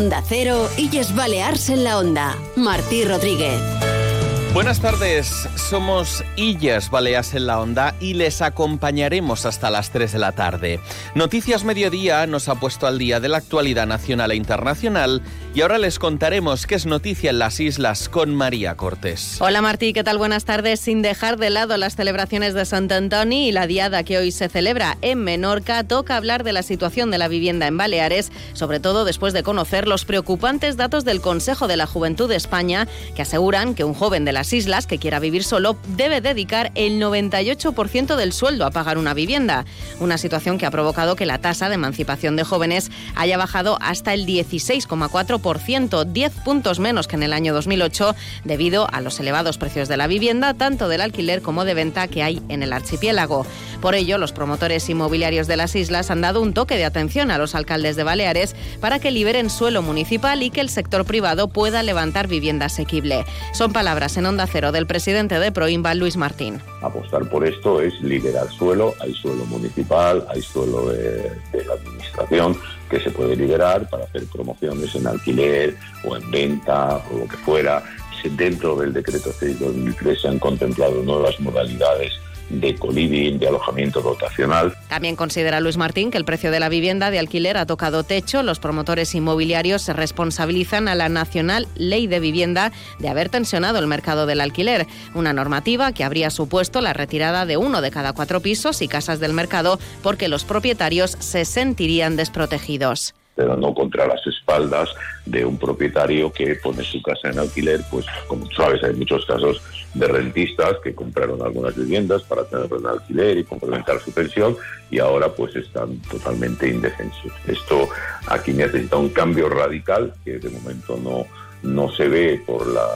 Onda Cero, Illes Balears en la Onda. Martí Rodríguez. Buenas tardes, somos Illas Baleas en la Onda y les acompañaremos hasta las 3 de la tarde. Noticias Mediodía nos ha puesto al día de la actualidad nacional e internacional y ahora les contaremos qué es noticia en las islas con María Cortés. Hola Martí, ¿qué tal? Buenas tardes. Sin dejar de lado las celebraciones de Sant Antoni y la diada que hoy se celebra en Menorca, toca hablar de la situación de la vivienda en Baleares, sobre todo después de conocer los preocupantes datos del Consejo de la Juventud de España que aseguran que un joven de la las islas que quiera vivir solo debe dedicar el 98% del sueldo a pagar una vivienda, una situación que ha provocado que la tasa de emancipación de jóvenes haya bajado hasta el 16,4%, 10 puntos menos que en el año 2008, debido a los elevados precios de la vivienda, tanto del alquiler como de venta que hay en el archipiélago. Por ello, los promotores inmobiliarios de las islas han dado un toque de atención a los alcaldes de Baleares para que liberen suelo municipal y que el sector privado pueda levantar vivienda asequible. Son palabras en Onda Cero del presidente de Proinva, Luis Martín. Apostar por esto es liberar suelo, hay suelo municipal, hay suelo de, la administración que se puede liberar para hacer promociones en alquiler o en venta o lo que fuera. Dentro del decreto 6-2003 se han contemplado nuevas modalidades de coliving, de alojamiento dotacional. También considera Luis Martín que el precio de la vivienda de alquiler ha tocado techo. Los promotores inmobiliarios se responsabilizan a la Nacional Ley de Vivienda de haber tensionado el mercado del alquiler, una normativa que habría supuesto la retirada de uno de cada cuatro pisos y casas del mercado porque los propietarios se sentirían desprotegidos pero no contra las espaldas de un propietario que pone su casa en alquiler, pues como sabes hay muchos casos de rentistas que compraron algunas viviendas para tenerlo en alquiler y complementar su pensión y ahora pues están totalmente indefensos. Esto aquí necesita un cambio radical que de momento no, no se ve por la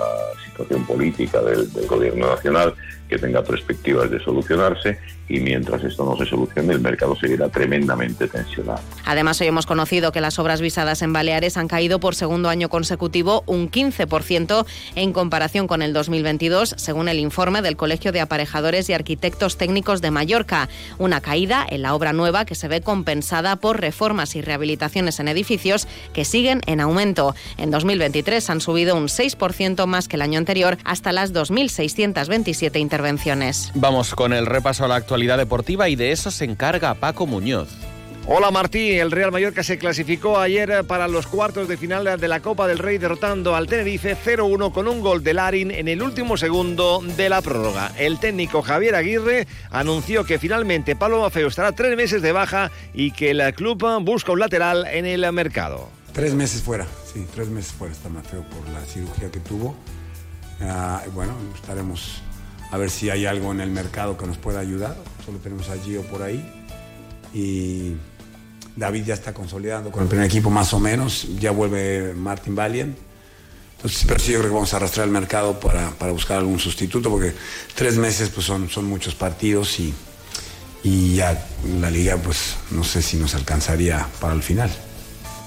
situación política del, del gobierno nacional que tenga perspectivas de solucionarse y mientras esto no se solucione el mercado seguirá tremendamente tensionado. Además, hoy hemos conocido que las obras visadas en Baleares han caído por segundo año consecutivo un 15% en comparación con el 2022, según el informe del Colegio de Aparejadores y Arquitectos Técnicos de Mallorca. Una caída en la obra nueva que se ve compensada por reformas y rehabilitaciones en edificios que siguen en aumento. En 2023 han subido un 6% más que el año anterior hasta las 2.627 intervenciones. Vamos con el repaso a la actualidad deportiva y de eso se encarga Paco Muñoz. Hola Martí, el Real Mallorca se clasificó ayer para los cuartos de final de la Copa del Rey derrotando al Tenerife 0-1 con un gol de Larin en el último segundo de la prórroga. El técnico Javier Aguirre anunció que finalmente Pablo Mafeo estará tres meses de baja y que el club busca un lateral en el mercado. Tres meses fuera, sí, tres meses fuera está Mafeo por la cirugía que tuvo. Ah, bueno, estaremos a ver si hay algo en el mercado que nos pueda ayudar. Solo tenemos a Gio por ahí. Y David ya está consolidando con el primer equipo más o menos. Ya vuelve Martin Valiant. Entonces, pero sí yo creo que vamos a arrastrar el mercado para, para buscar algún sustituto porque tres meses pues son, son muchos partidos y, y ya la liga pues no sé si nos alcanzaría para el final.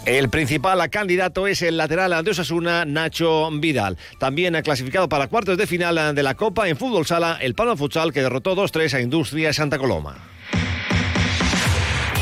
El principal candidato es el lateral de Osasuna, Nacho Vidal. También ha clasificado para cuartos de final de la Copa en fútbol sala el Palo Futsal que derrotó 2-3 a Industria Santa Coloma.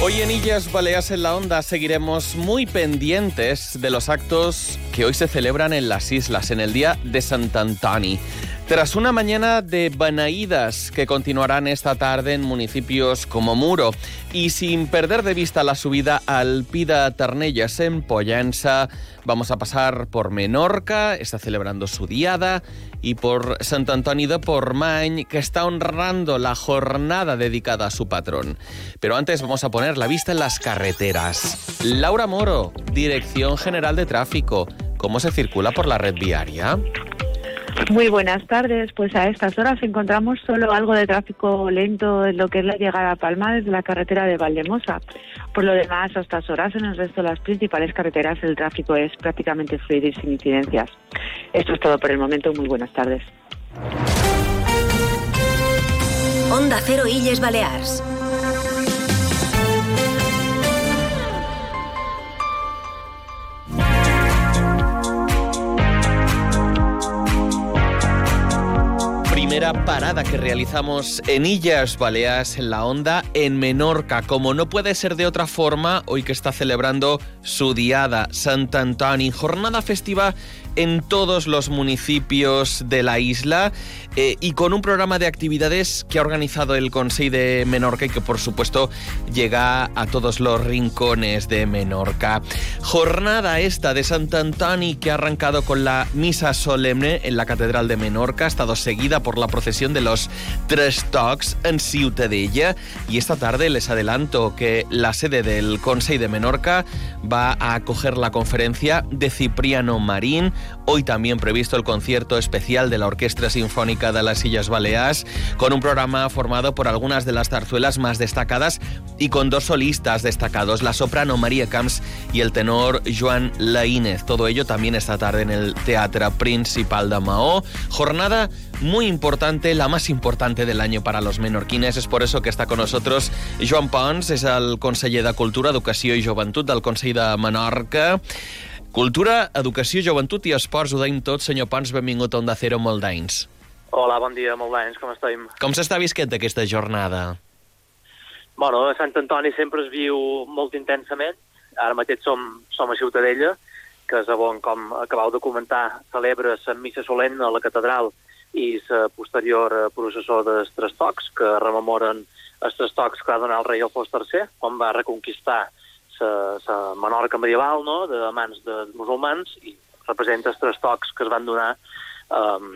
Hoy en Illas Baleas en la Onda seguiremos muy pendientes de los actos que hoy se celebran en las islas en el día de Sant Antoni. Tras una mañana de banaídas que continuarán esta tarde en municipios como Muro y sin perder de vista la subida al Pida Tarnellas en Pollensa, vamos a pasar por Menorca, está celebrando su diada, y por Sant Antoni de Portmany, que está honrando la jornada dedicada a su patrón. Pero antes vamos a poner la vista en las carreteras. Laura Moro, Dirección General de Tráfico. ¿Cómo se circula por la red viaria? Muy buenas tardes. Pues a estas horas encontramos solo algo de tráfico lento en lo que es la llegada a Palma desde la carretera de Valdemosa. Por lo demás, a estas horas en el resto de las principales carreteras el tráfico es prácticamente fluido y sin incidencias. Esto es todo por el momento. Muy buenas tardes. Onda Cero Illes Balears. Primera parada que realizamos en Illas Baleares, en la Onda, en Menorca. Como no puede ser de otra forma, hoy que está celebrando su diada, Sant Antoni, jornada festiva en todos los municipios de la isla eh, y con un programa de actividades que ha organizado el Consejo de Menorca y que por supuesto llega a todos los rincones de Menorca. Jornada esta de Sant Antoni que ha arrancado con la misa solemne en la Catedral de Menorca, ha estado seguida por la procesión de los Tres Tocs en Ciutadella y esta tarde les adelanto que la sede del Consejo de Menorca va a acoger la conferencia de Cipriano Marín, Hoy también previsto el concierto especial de la Orquesta Sinfónica de las Islas Baleares, con un programa formado por algunas de las zarzuelas más destacadas y con dos solistas destacados, la soprano María Camps y el tenor Joan Laínez. Todo ello también esta tarde en el Teatro Principal de Mahó. Jornada muy importante, la más importante del año para los menorquines. Es por eso que está con nosotros Joan Pons, es el conseller de Cultura, Educació i Joventut del Consell de Menorca. Cultura, educació, joventut i esports, ho deim tot. Senyor Pons, benvingut a Onda Cero, molt d'anys. Hola, bon dia, molt d'anys, com estem? Com s'està visquent aquesta jornada? Bueno, Sant Antoni sempre es viu molt intensament. Ara mateix som, som a Ciutadella, que és on, com acabau de comentar, celebra la missa solemne a la catedral i la posterior processó dels tres tocs, que rememoren els tres tocs que va donar el rei Alfons III, on va reconquistar la Menorca medieval, no?, de mans de musulmans, i representa els tres tocs que es van donar um,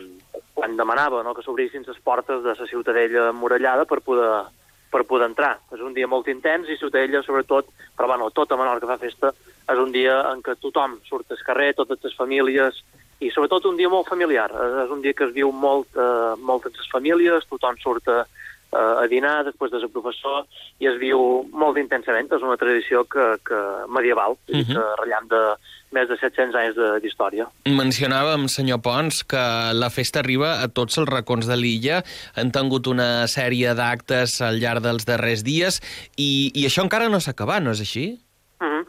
quan demanava no?, que s'obrissin les portes de la ciutadella emmurallada per poder, per poder entrar. És un dia molt intens i Ciutadella, sobretot, però bueno, tota Menorca fa festa, és un dia en què tothom surt al carrer, totes les famílies, i sobretot un dia molt familiar. És un dia que es viu molt, eh, molt entre les famílies, tothom surt a, a dinar després de ser professor i es viu molt intensament. És una tradició que, que medieval, uh -huh. que rellam de més de 700 anys d'història. Mencionàvem, senyor Pons, que la festa arriba a tots els racons de l'illa. Han tingut una sèrie d'actes al llarg dels darrers dies i, i això encara no s'ha acabat, no és així? Uh -huh.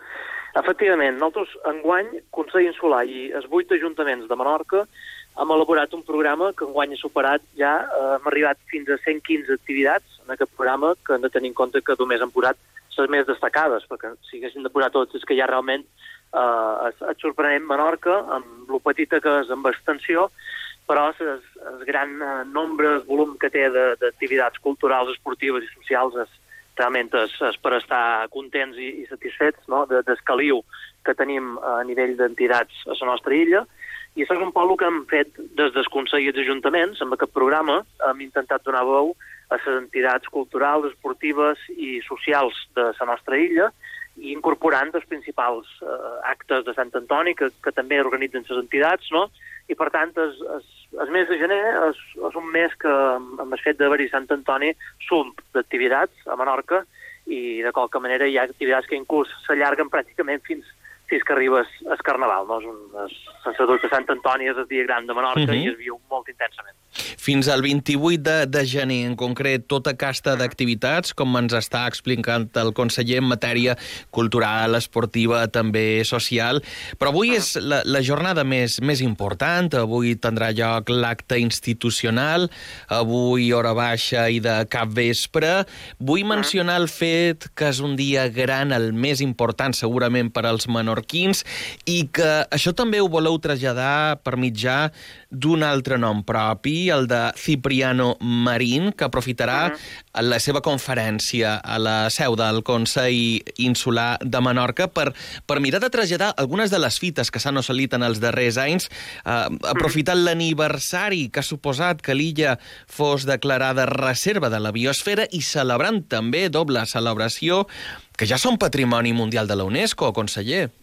Efectivament, nosaltres enguany, Consell Insular i els vuit ajuntaments de Menorca hem elaborat un programa que enguany ha superat ja, eh, hem arribat fins a 115 activitats en aquest programa, que hem de tenir en compte que només hem posat les més destacades, perquè si haguéssim de posar totes és que ja realment eh, et sorprenem Menorca, amb lo petita que és amb extensió, però el gran eh, nombre, el volum que té d'activitats culturals, esportives i socials és, realment és, és per estar contents i, i satisfets no? de, descaliu que tenim a nivell d'entitats a la nostra illa, i això és un poc el que hem fet des dels Ajuntaments. Amb aquest programa hem intentat donar veu a les entitats culturals, esportives i socials de la nostra illa i incorporant els principals eh, actes de Sant Antoni que, que també organitzen les entitats, no? I, per tant, el, el, el mes de gener és, és un mes que, amb el fet d'haver-hi Sant Antoni, sum d'activitats a Menorca i, de qualque manera, hi ha activitats que inclús s'allarguen pràcticament fins fins que arribes al Carnaval. No? És un, és, sense dubte, Sant Antoni és el dia gran de Menorca uh -huh. i es viu molt intensament. Fins al 28 de, de gener, en concret, tota casta d'activitats, com ens està explicant el conseller en matèria cultural, esportiva, també social. Però avui és la, la jornada més, més important, avui tindrà lloc l'acte institucional, avui hora baixa i de cap vespre. Vull mencionar el fet que és un dia gran, el més important segurament per als menorquins, i que això també ho voleu traslladar per mitjà d'un altre nom propi, el de Cipriano Marín, que aprofitarà uh -huh. la seva conferència a la seu del Consell Insular de Menorca per, per mirar de traslladar algunes de les fites que s'han assolit en els darrers anys, eh, aprofitant uh -huh. l'aniversari que ha suposat que l'illa fos declarada reserva de la biosfera i celebrant també doble celebració que ja són patrimoni mundial de la UNESCO, conseller.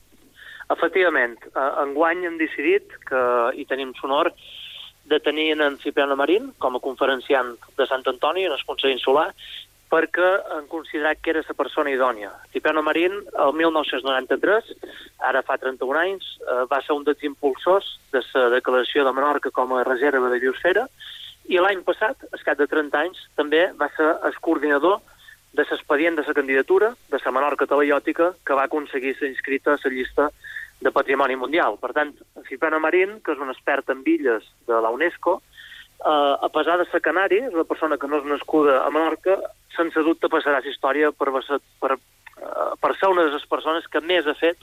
Efectivament, eh, enguany hem decidit que hi tenim sonor de tenir en Cipriano Marín com a conferenciant de Sant Antoni en el Consell Insular perquè han considerat que era la persona idònia. Cipriano Marín, el 1993, ara fa 31 anys, eh, va ser un dels impulsors de la declaració de Menorca com a reserva de biosfera i l'any passat, al cap de 30 anys, també va ser el coordinador de l'expedient de la candidatura de la Menorca Talaiòtica que va aconseguir ser inscrita a la llista de Patrimoni Mundial. Per tant, Cipriano Marín, que és un expert en illes de la UNESCO, eh, a pesar de ser canari, és una persona que no és nascuda a Menorca, sense dubte passarà la història per, per, per, eh, per ser una de les persones que més ha fet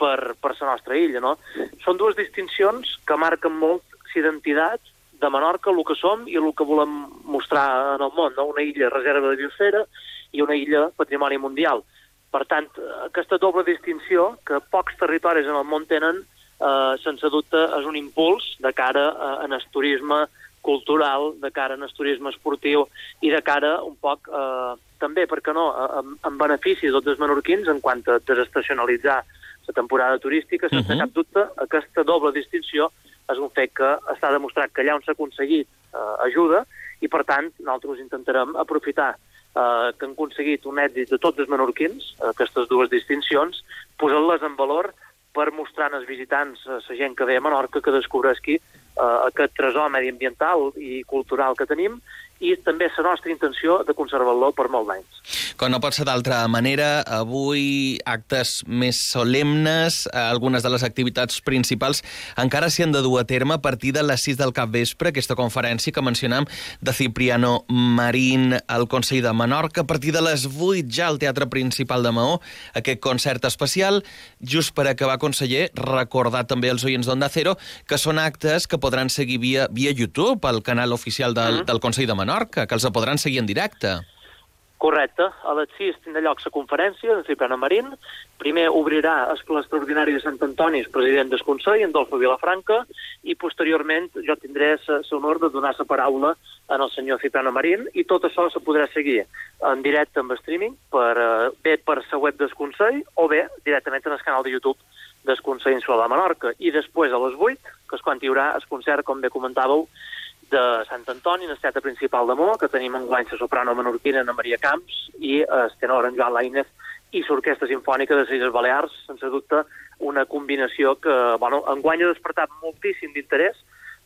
per, per la nostra illa. No? Són dues distincions que marquen molt l'identitat de Menorca, el que som i el que volem mostrar en el món, no? una illa reserva de biosfera i una illa patrimoni mundial. Per tant, aquesta doble distinció que pocs territoris en el món tenen, eh, sense dubte, és un impuls de cara a, en el turisme cultural, de cara en el turisme esportiu i de cara un poc, eh, també, per què no, en, en benefici de tots els menorquins en quant a desestacionalitzar la temporada turística, sense uh -huh. cap dubte, aquesta doble distinció és un fet que està demostrat que allà on s'ha aconseguit eh, ajuda i, per tant, nosaltres intentarem aprofitar eh, que han aconseguit un èxit de tots els menorquins, aquestes dues distincions, posant-les en valor per mostrar als visitants, a la gent que ve a Menorca, que descobreixi eh, aquest tresor mediambiental i cultural que tenim i també és la nostra intenció de conservar-lo per molts anys. Com no pot ser d'altra manera, avui actes més solemnes, eh, algunes de les activitats principals encara s'hi han de dur a terme a partir de les 6 del capvespre, aquesta conferència que mencionam de Cipriano Marín al Consell de Menorca, a partir de les 8 ja al Teatre Principal de Maó, aquest concert especial, just per acabar, conseller, recordar també als oients d'Onda Cero que són actes que podran seguir via, via YouTube, al canal oficial del, mm -hmm. del Consell de Menorca, Menorca, que els podran seguir en directe. Correcte. A les 6 tindrà lloc la conferència de Cipriano Marín. Primer obrirà el ple extraordinari de Sant Antoni, el president del Consell, Dolfo Vilafranca, i posteriorment jo tindré l'honor de donar la paraula al senyor Cipriano Marín, i tot això se podrà seguir en directe amb streaming, per, eh, bé per la web del Consell, o bé directament en el canal de YouTube del Consell Insular de Menorca. I després, a les 8, que és quan hi haurà el concert, com bé comentàveu, de Sant Antoni, en el principal de Mó, que tenim en guany la soprano menorquina Ana Maria Camps i el tenor en Joan Lainez i l'Orquestra Simfònica de les Balears, sense dubte una combinació que, bueno, enguany ha despertat moltíssim d'interès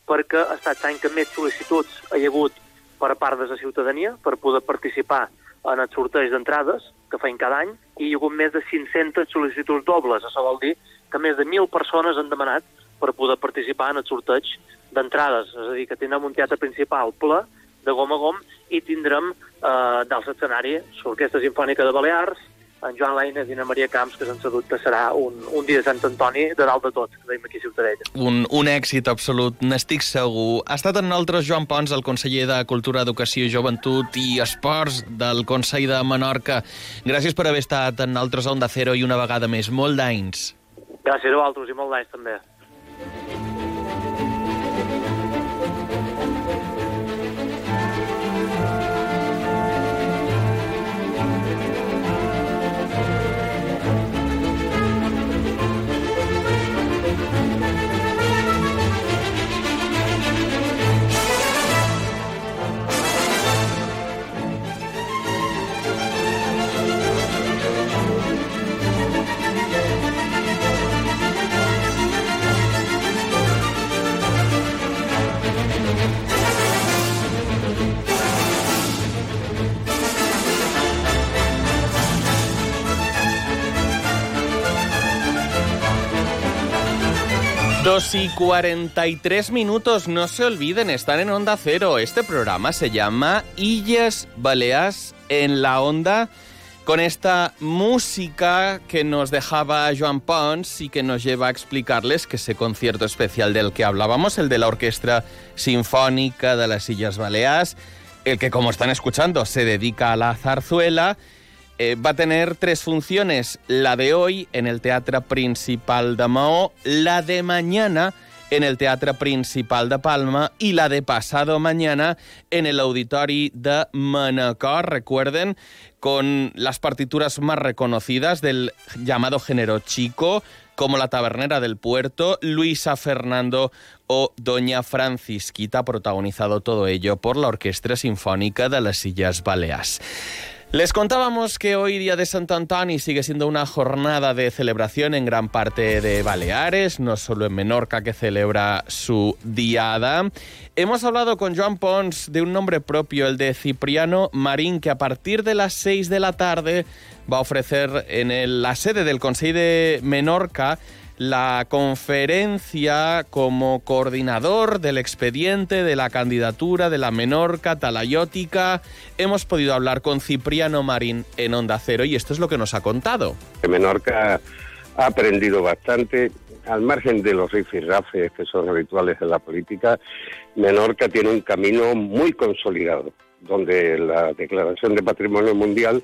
perquè ha estat l'any que més sol·licituds hi ha hagut per part de la ciutadania per poder participar en el sorteig d'entrades que feim cada any i hi ha hagut més de 500 sol·licituds dobles. Això vol dir que més de 1.000 persones han demanat per poder participar en el sorteig d'entrades, és a dir, que tindrem un teatre principal ple de gom a gom i tindrem eh, dalt l'escenari l'Orquestra Simfònica de Balears, en Joan Lainez i en Maria Camps, que sense dubte serà un, un dia de Sant Antoni de dalt de tot, que veiem aquí a Ciutadella. Un, un èxit absolut, n'estic segur. Ha estat en nosaltres Joan Pons, el conseller de Cultura, Educació, Joventut i Esports del Consell de Menorca. Gràcies per haver estat en nosaltres a Onda Cero i una vegada més. Molt d'anys. Gràcies a vosaltres i molt d'anys també. Dos y 43 minutos, no se olviden, están en Onda Cero. Este programa se llama Illes Baleas en la Onda, con esta música que nos dejaba Joan Pons y que nos lleva a explicarles que ese concierto especial del que hablábamos, el de la Orquesta Sinfónica de las Illes Baleas, el que como están escuchando se dedica a la zarzuela, eh, va a tener tres funciones, la de hoy en el Teatro Principal de Maó, la de mañana en el Teatro Principal de Palma y la de pasado mañana en el Auditori de Manacor. Recuerden, con las partituras más reconocidas del llamado género chico, como La Tabernera del Puerto, Luisa Fernando o Doña Francisquita, protagonizado todo ello por la Orquesta Sinfónica de las Sillas Baleas. Les contábamos que hoy, día de Santo Antoni, sigue siendo una jornada de celebración en gran parte de Baleares, no solo en Menorca, que celebra su diada. Hemos hablado con Joan Pons de un nombre propio, el de Cipriano Marín, que a partir de las 6 de la tarde va a ofrecer en la sede del Consejo de Menorca la conferencia como coordinador del expediente de la candidatura de la Menorca Talayótica. Hemos podido hablar con Cipriano Marín en Onda Cero y esto es lo que nos ha contado. Menorca ha aprendido bastante, al margen de los rifirrafes que son habituales en la política, Menorca tiene un camino muy consolidado, donde la Declaración de Patrimonio Mundial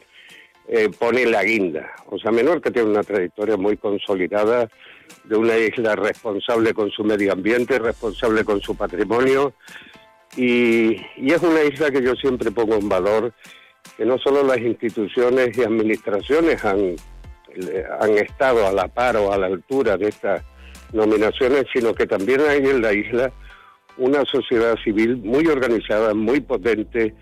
eh, pone la guinda. O sea, Menorca tiene una trayectoria muy consolidada de una isla responsable con su medio ambiente, responsable con su patrimonio, y, es una isla que yo siempre pongo en valor, que no solo las instituciones y administraciones han, han estado a la par o a la altura de estas nominaciones, sino que también hay en la isla una sociedad civil muy organizada, muy potente,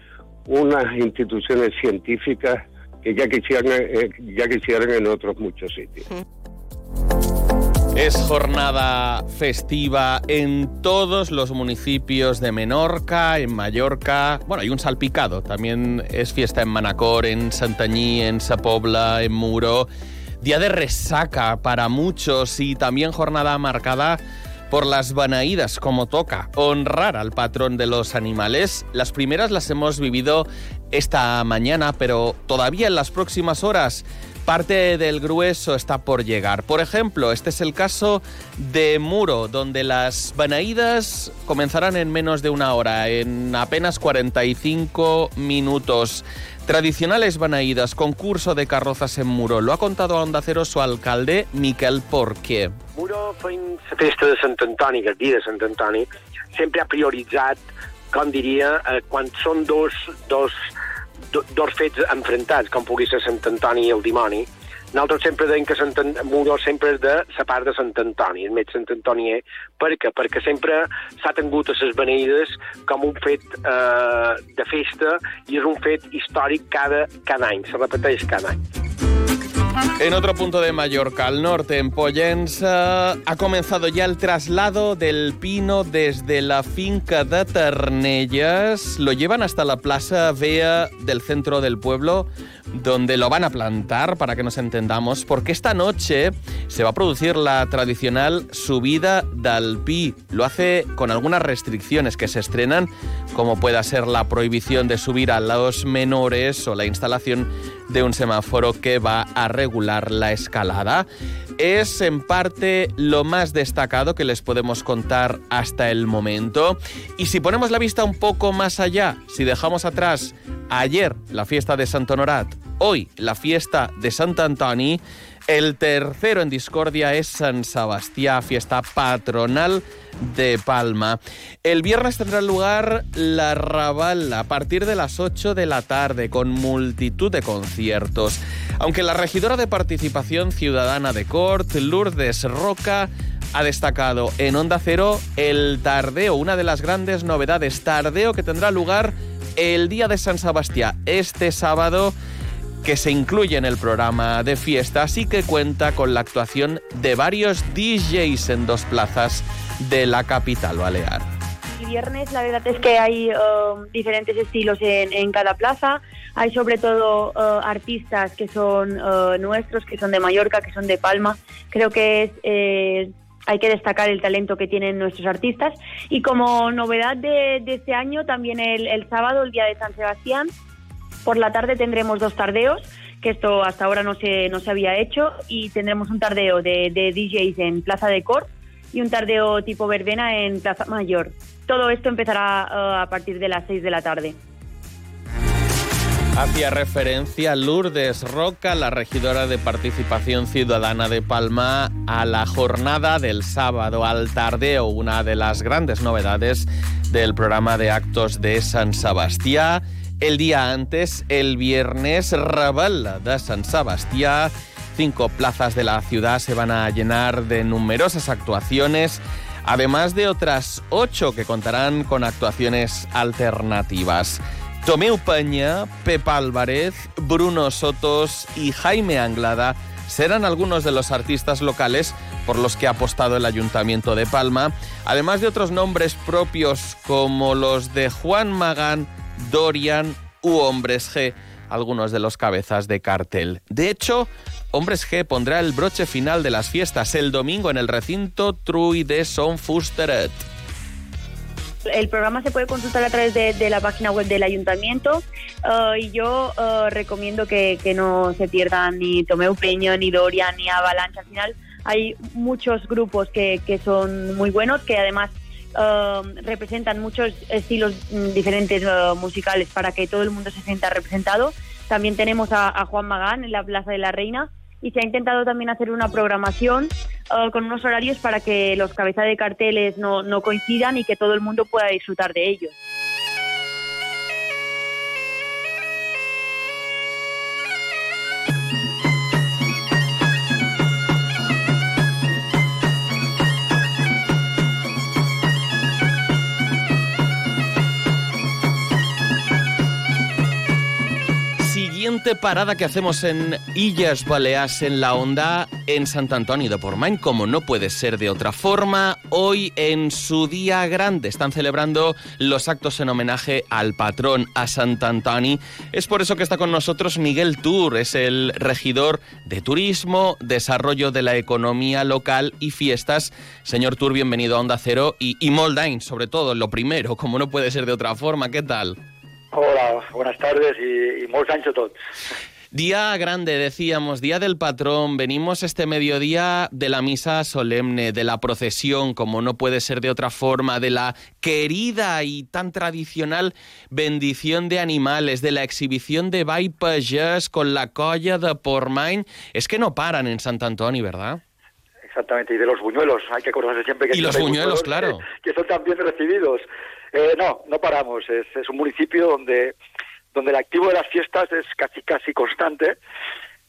unas instituciones científicas que ya quisieran, eh, ya quisieran en otros muchos sitios. Es jornada festiva en todos los municipios de Menorca, en Mallorca. Bueno, hay un salpicado. También es fiesta en Manacor, en Santañí, en Sapobla, en Muro. Día de resaca para muchos y también jornada marcada por las banaídas, como toca, honrar al patrón de los animales. Las primeras las hemos vivido esta mañana, pero todavía en las próximas horas Parte del grueso está por llegar. Por ejemplo, este es el caso de Muro, donde las Banaídas comenzarán en menos de una hora, en apenas 45 minutos. Tradicionales Banaídas, concurso de carrozas en Muro. Lo ha contado a Onda Cero su alcalde, Miquel Porqué. Muro fent la festa de Sant Antoni, el dia de Sant Antoni, sempre ha prioritzat, com diria, eh, quan són dos, dos dos fets enfrontats, com pugui ser Sant Antoni i el dimoni, nosaltres sempre deim que Sant Muro sempre és de la part de Sant Antoni, el més Sant Antoni és. Per què? Perquè sempre s'ha tingut a les beneïdes com un fet eh, de festa i és un fet històric cada, cada any, se repeteix cada any. En otro punto de Mallorca, al norte, en Pollensa, ha comenzado ya el traslado del pino desde la finca de Ternellas. Lo llevan hasta la plaza Vea del centro del pueblo, donde lo van a plantar, para que nos entendamos, porque esta noche se va a producir la tradicional subida del pi. Lo hace con algunas restricciones que se estrenan, como pueda ser la prohibición de subir a los menores o la instalación de un semáforo que va a regular la escalada. Es en parte lo más destacado que les podemos contar hasta el momento. Y si ponemos la vista un poco más allá, si dejamos atrás ayer la fiesta de Sant Honorat, hoy la fiesta de Sant Antoni, el tercero en discordia es San Sebastián, fiesta patronal de Palma. El viernes tendrá lugar la Raval a partir de las 8 de la tarde con multitud de conciertos. Aunque la regidora de Participación Ciudadana de Cort, Lourdes Roca, ha destacado en Onda Cero el tardeo, una de las grandes novedades, tardeo que tendrá lugar el día de San Sebastián, este sábado que se incluye en el programa de fiestas y que cuenta con la actuación de varios DJs en dos plazas de la capital balear. El viernes la verdad es que hay um, diferentes estilos en, cada plaza. Hay sobre todo uh, artistas que son uh, nuestros, que son de Mallorca, que son de Palma. Creo que. Eh, hay que destacar el talento que tienen nuestros artistas. Y como novedad de, este año, también el, sábado, el día de San Sebastián, por la tarde tendremos dos tardeos, que esto hasta ahora no se, no se había hecho, y tendremos un tardeo de, DJs en Plaza de Cor y un tardeo tipo verbena en Plaza Mayor. Todo esto empezará eh, a partir de las 6 de la tarde. Hacía referencia Lourdes Roca, la regidora de Participación Ciudadana de Palma, a la jornada del sábado al tardeo, una de las grandes novedades del programa de actos de San Sebastián. El día antes, el viernes, Raval de San Sebastián. Cinco plazas de la ciudad se van a llenar de numerosas actuaciones, además de otras ocho que contarán con actuaciones alternativas. Tomeu Peña, Pepa Álvarez, Bruno Sotos y Jaime Anglada serán algunos de los artistas locales por los que ha apostado el Ayuntamiento de Palma, además de otros nombres propios como los de Juan Magán, Dorian u Hombres G, algunos de los cabezas de cartel. De hecho, Hombres G pondrá el broche final de las fiestas el domingo en el recinto Truy de Son Fusteret. El programa se puede consultar a través de, la página web del ayuntamiento uh, y yo uh, recomiendo que, no se pierdan ni Tomeu Peño, ni Doria, ni Avalanche. Al final hay muchos grupos que, son muy buenos, que además uh, representan muchos estilos mm, diferentes musicales para que todo el mundo se sienta representado. También tenemos a Juan Magán en la Plaza de la Reina y se ha intentado también hacer una programación uh, con unos horarios para que los cabezas de carteles no, no coincidan y que todo el mundo pueda disfrutar de ellos. Parada que hacemos en Illas Baleas en la Onda, en Sant Antoni de Portmany, como no puede ser de otra forma, hoy en su día grande están celebrando los actos en homenaje al patrón, a Sant Antoni. Es por eso que está con nosotros Miguel Tour, es el regidor de Turismo, Desarrollo de la Economía Local y Fiestas. Señor Tour, bienvenido a Onda Cero y, y Moldain, sobre todo, lo primero, como no puede ser de otra forma. ¿Qué tal? Hola, buenas tardes y, y molts anys Día grande, decíamos, Día del Patrón. Venimos este mediodía de la misa solemne, de la procesión, como no puede ser de otra forma, de la querida y tan tradicional bendición de animales, de la exhibición de Ball con la colla de Portmany. Es que no paran en Sant Antoni, ¿verdad? Exactamente, y de los buñuelos, hay que acordarse siempre que... Y los buñuelos, claro. Que, son también recibidos. Eh, no, no paramos. Es, un municipio donde, donde el activo de las fiestas es casi casi constante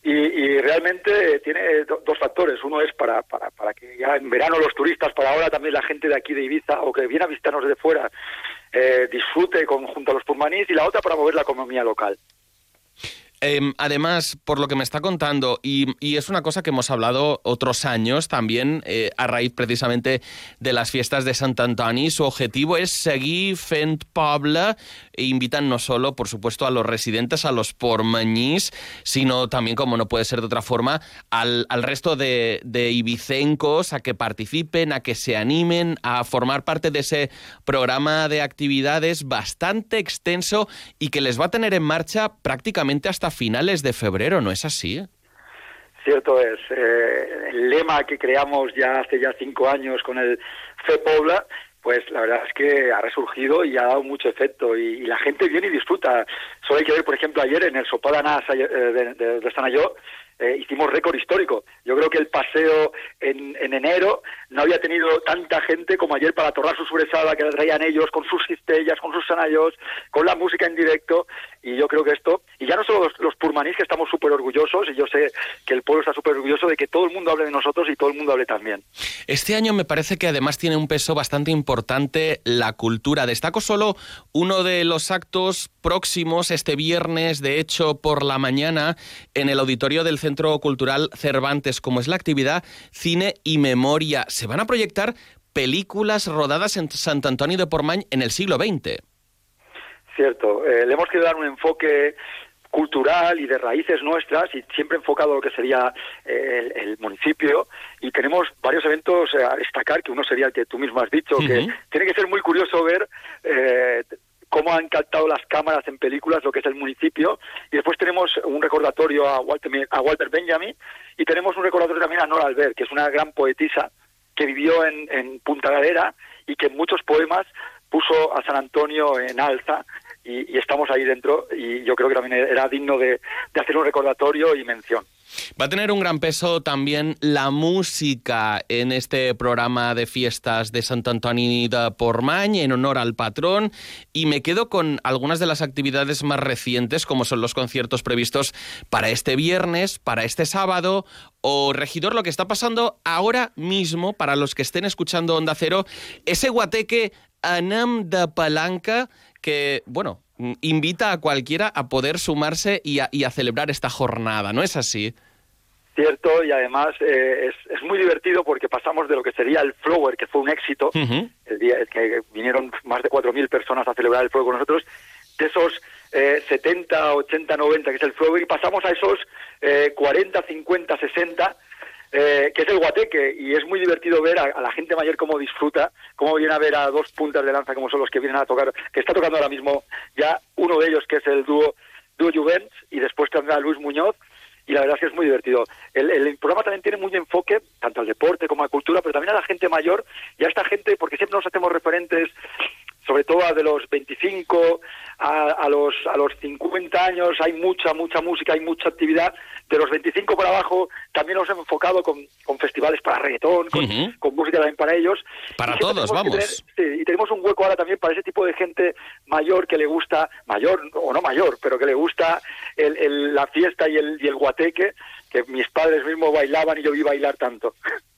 y, realmente tiene dos factores. Uno es para, para, para que ya en verano los turistas, para ahora también la gente de aquí de Ibiza o que viene a visitarnos de fuera, eh, disfrute con, junto a los pulmanís y la otra para mover la economía local. Em, además, por lo que me está contando, y, es una cosa que hemos hablado otros años también, eh, a raíz precisamente de las fiestas de Sant Antoni, su objetivo es seguir fent poble e invitan no solo, por supuesto, a los residentes, a los pormañís, sino también, como no puede ser de otra forma, al, resto de, de ibicencos a que participen, a que se animen, a formar parte de ese programa de actividades bastante extenso y que les va a tener en marcha prácticamente hasta finales de febrero, ¿no es así? Cierto es. Eh, el lema que creamos ya hace ya cinco años con el FEPOBLA, pues la verdad es que ha resurgido y ha dado mucho efecto y, la gente viene y disfruta. Solo hay que ver, por ejemplo, ayer en el Sopadanas eh, de, de, de Sanayó, eh, hicimos récord histórico. Yo creo que el paseo en, enero no había tenido tanta gente como ayer para torrar su sobresada que la traían ellos con sus cistellas, con sus sanayos, con la música en directo. Y yo creo que esto, y ya no solo los, los purmanís que estamos súper orgullosos, y yo sé que el pueblo está súper orgulloso de que todo el mundo hable de nosotros y todo el mundo hable también. Este año me parece que además tiene un peso bastante importante la cultura. Destaco solo uno de los actos próximos este viernes, de hecho, por la mañana, en el auditorio del Centro Cultural Cervantes, como es la actividad Cine y Memoria. Se van a proyectar películas rodadas en Sant Antonio de Portmany en el siglo XX. Cierto, eh, le hemos querido dar un enfoque cultural y de raíces nuestras y siempre enfocado a lo que sería eh, el, municipio. Y tenemos varios eventos a destacar que uno sería el que tú mismo has dicho que tiene que ser muy curioso ver eh, cómo han captado las cámaras en películas lo que es el municipio. Y después tenemos un recordatorio a Walter, a Walter Benjamin y tenemos un recordatorio también a Nora Albert, que es una gran poetisa que vivió en, en Punta Galera y que en muchos poemas puso a San Antonio en alza y, estamos ahí dentro y yo creo que también era digno de hacer un recordatorio y mención. Va a tener un gran peso también la música en este programa de fiestas de Sant Antoni de Portmany en honor al patrón y me quedo con algunas de las actividades más recientes como son los conciertos previstos para este viernes, para este sábado o regidor lo que está pasando ahora mismo para los que estén escuchando Onda Cero, ese guateque Anam de Palanca que, bueno, Mm, invita a cualquiera a poder sumarse y a, celebrar esta jornada, ¿no es así? Cierto, y además eh, es, muy divertido porque pasamos de lo que sería el Flower, que fue un éxito, el día que vinieron más de 4.000 personas a celebrar el Flower con nosotros, de esos eh, 70, 80, 90, que es el flower, y pasamos a esos eh, 40, 50, 60, eh, que es el guateque, y es muy divertido ver a, la gente mayor cómo disfruta, cómo viene a ver a dos puntas de lanza como son los que vienen a tocar, que está tocando ahora mismo ya uno de ellos, que es el dúo, dúo Juvens, y después tendrá Luis Muñoz, y la verdad es que es muy divertido. El, el, programa también tiene muy enfoque, tanto al deporte como a la cultura, pero también a la gente mayor y a esta gente, porque siempre nos hacemos referentes sobre todo a de los 25 a, a, los a los 50 años hay mucha mucha música hay mucha actividad. De los 25 para abajo también nos hemos enfocado con, con festivales para reggaetón con, uh -huh. con, música también para ellos. Para todos vamos. tener, sí, y tenemos un hueco ahora también para ese tipo de gente mayor que le gusta mayor o no mayor pero que le gusta el, el, la fiesta y el, y el guateque que mis padres mismos bailaban y yo vi bailar tanto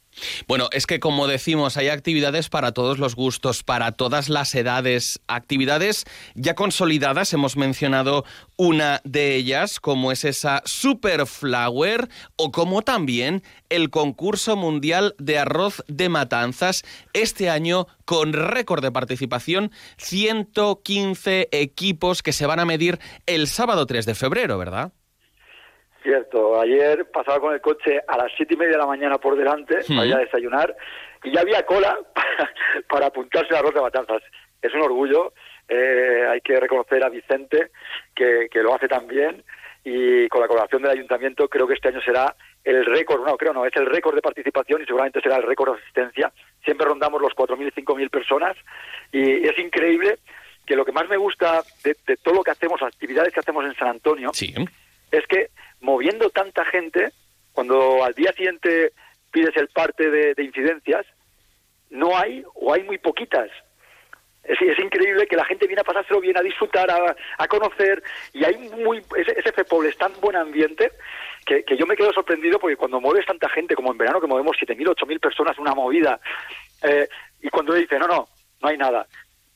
Bueno, es que como decimos, hay actividades para todos los gustos, para todas las edades, actividades ya consolidadas, hemos mencionado una de ellas, como es esa Super Flower, o como también el concurso mundial de arroz de matanzas, este año con récord de participación, 115 equipos que se van a medir el sábado 3 de febrero, ¿verdad? Cierto, ayer pasaba con el coche a las siete y media de la mañana por delante mm. para ir a desayunar y ya había cola para, para apuntarse a arroz de matanzas. Es un orgullo, eh, hay que reconocer a Vicente que, que lo hace tan bien y con la colaboración del ayuntamiento creo que este año será el récord, no, creo no, es el récord de participación y seguramente será el récord de asistencia. Siempre rondamos los 4.000 y 5.000 personas y es increíble que lo que más me gusta de, de todo lo que hacemos, las actividades que hacemos en San Antonio, sí. Es que moviendo tanta gente, cuando al día siguiente pides el parte de, de incidencias, no hay o hay muy poquitas. Es, increíble que la gente viene a pasárselo bien, a disfrutar, a, conocer, y hay muy ese, FEPOL es tan buen ambiente que, que, yo me quedo sorprendido porque cuando mueves tanta gente, como en verano, que movemos 7.000, 8.000 personas, una movida, eh, y cuando dice, no, no, no hay nada,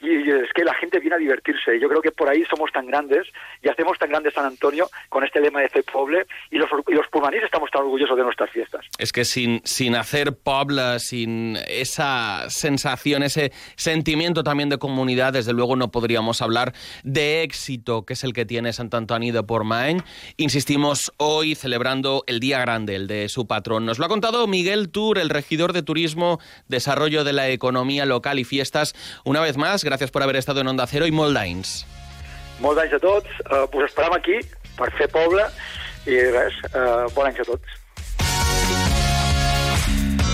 y es que la gente viene a divertirse. Yo creo que por ahí somos tan grandes y hacemos tan grande San Antonio con este lema de Fe Poble y los, y los estamos tan orgullosos de nuestras fiestas. Es que sin, sin hacer Pobla, sin esa sensación, ese sentimiento también de comunidad, desde luego no podríamos hablar de éxito que es el que tiene Sant Antoni de Portmany. Insistimos hoy celebrando el día grande, el de su patrón. Nos lo ha contado Miguel Tur, el regidor de Turismo, Desarrollo de la Economía Local y Fiestas. Una vez más, gràcies per haver estat en Onda Cero i molt d'anys. A tots. Uh, us esperam aquí per fer poble i res, uh, bon anys a tots.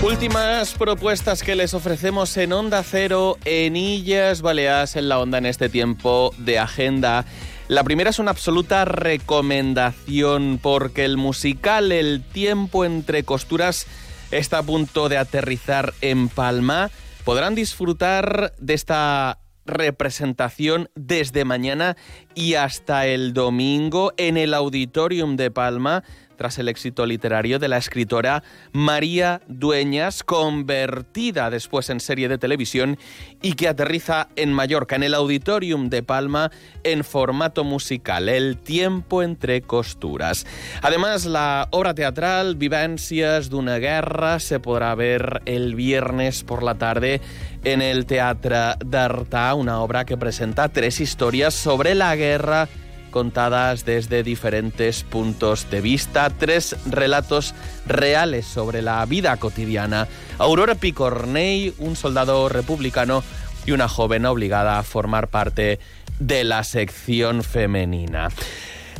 Últimas propuestas que les ofrecemos en Onda Cero, en Illas Baleares, en la Onda en este tiempo de agenda. La primera es una absoluta recomendación porque el musical El tiempo entre costuras está a punto de aterrizar en Palma. Podrán disfrutar de esta representación desde mañana y hasta el domingo en el Auditorium de Palma tras el éxito literario de la escritora María Dueñas, convertida después en serie de televisión y que aterriza en Mallorca, en el Auditorium de Palma, en formato musical, El tiempo entre costuras. Además, la obra teatral Vivencias de una guerra se podrá ver el viernes por la tarde en el Teatro d'Artà, una obra que presenta tres historias sobre la guerra contadas desde diferentes puntos de vista, tres relatos reales sobre la vida cotidiana. Aurora Picornell, un soldado republicano y una joven obligada a formar parte de la sección femenina.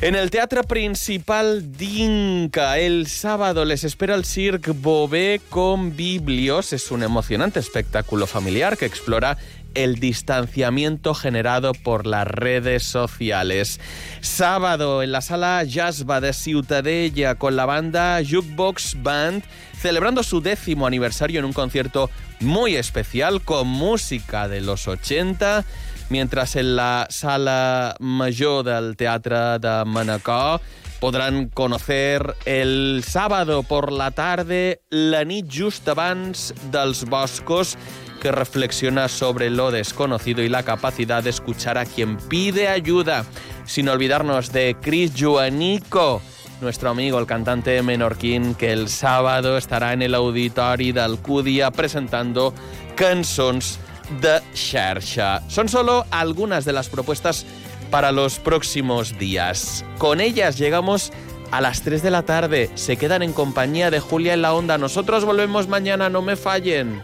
En el Teatro Principal d'Inca, el sábado les espera el Cirque Bobé con Biblios. Es un emocionante espectáculo familiar que explora el distanciamiento generado por las redes sociales. Sábado en la sala Jasba de Ciutadella con la banda Jukebox Band celebrando su décimo aniversario en un concierto muy especial con música de los 80 mientras en la sala mayor del Teatro de Manacor podran conocer el sábado por la tarde la nit just abans dels boscos que reflexiona sobre lo desconocido y la capacidad de escuchar a quien pide ayuda, sin olvidarnos de Chris Joanico, nuestro amigo, el cantante menorquín, que el sábado estará en el auditori d'Alcúdia presentando cançons de xarxa. Son solo algunas de las propuestas para los próximos días. Con ellas llegamos a las 3 de la tarde. Se quedan en compañía de Julia en la Onda. Nosotros volvemos mañana, no me fallen.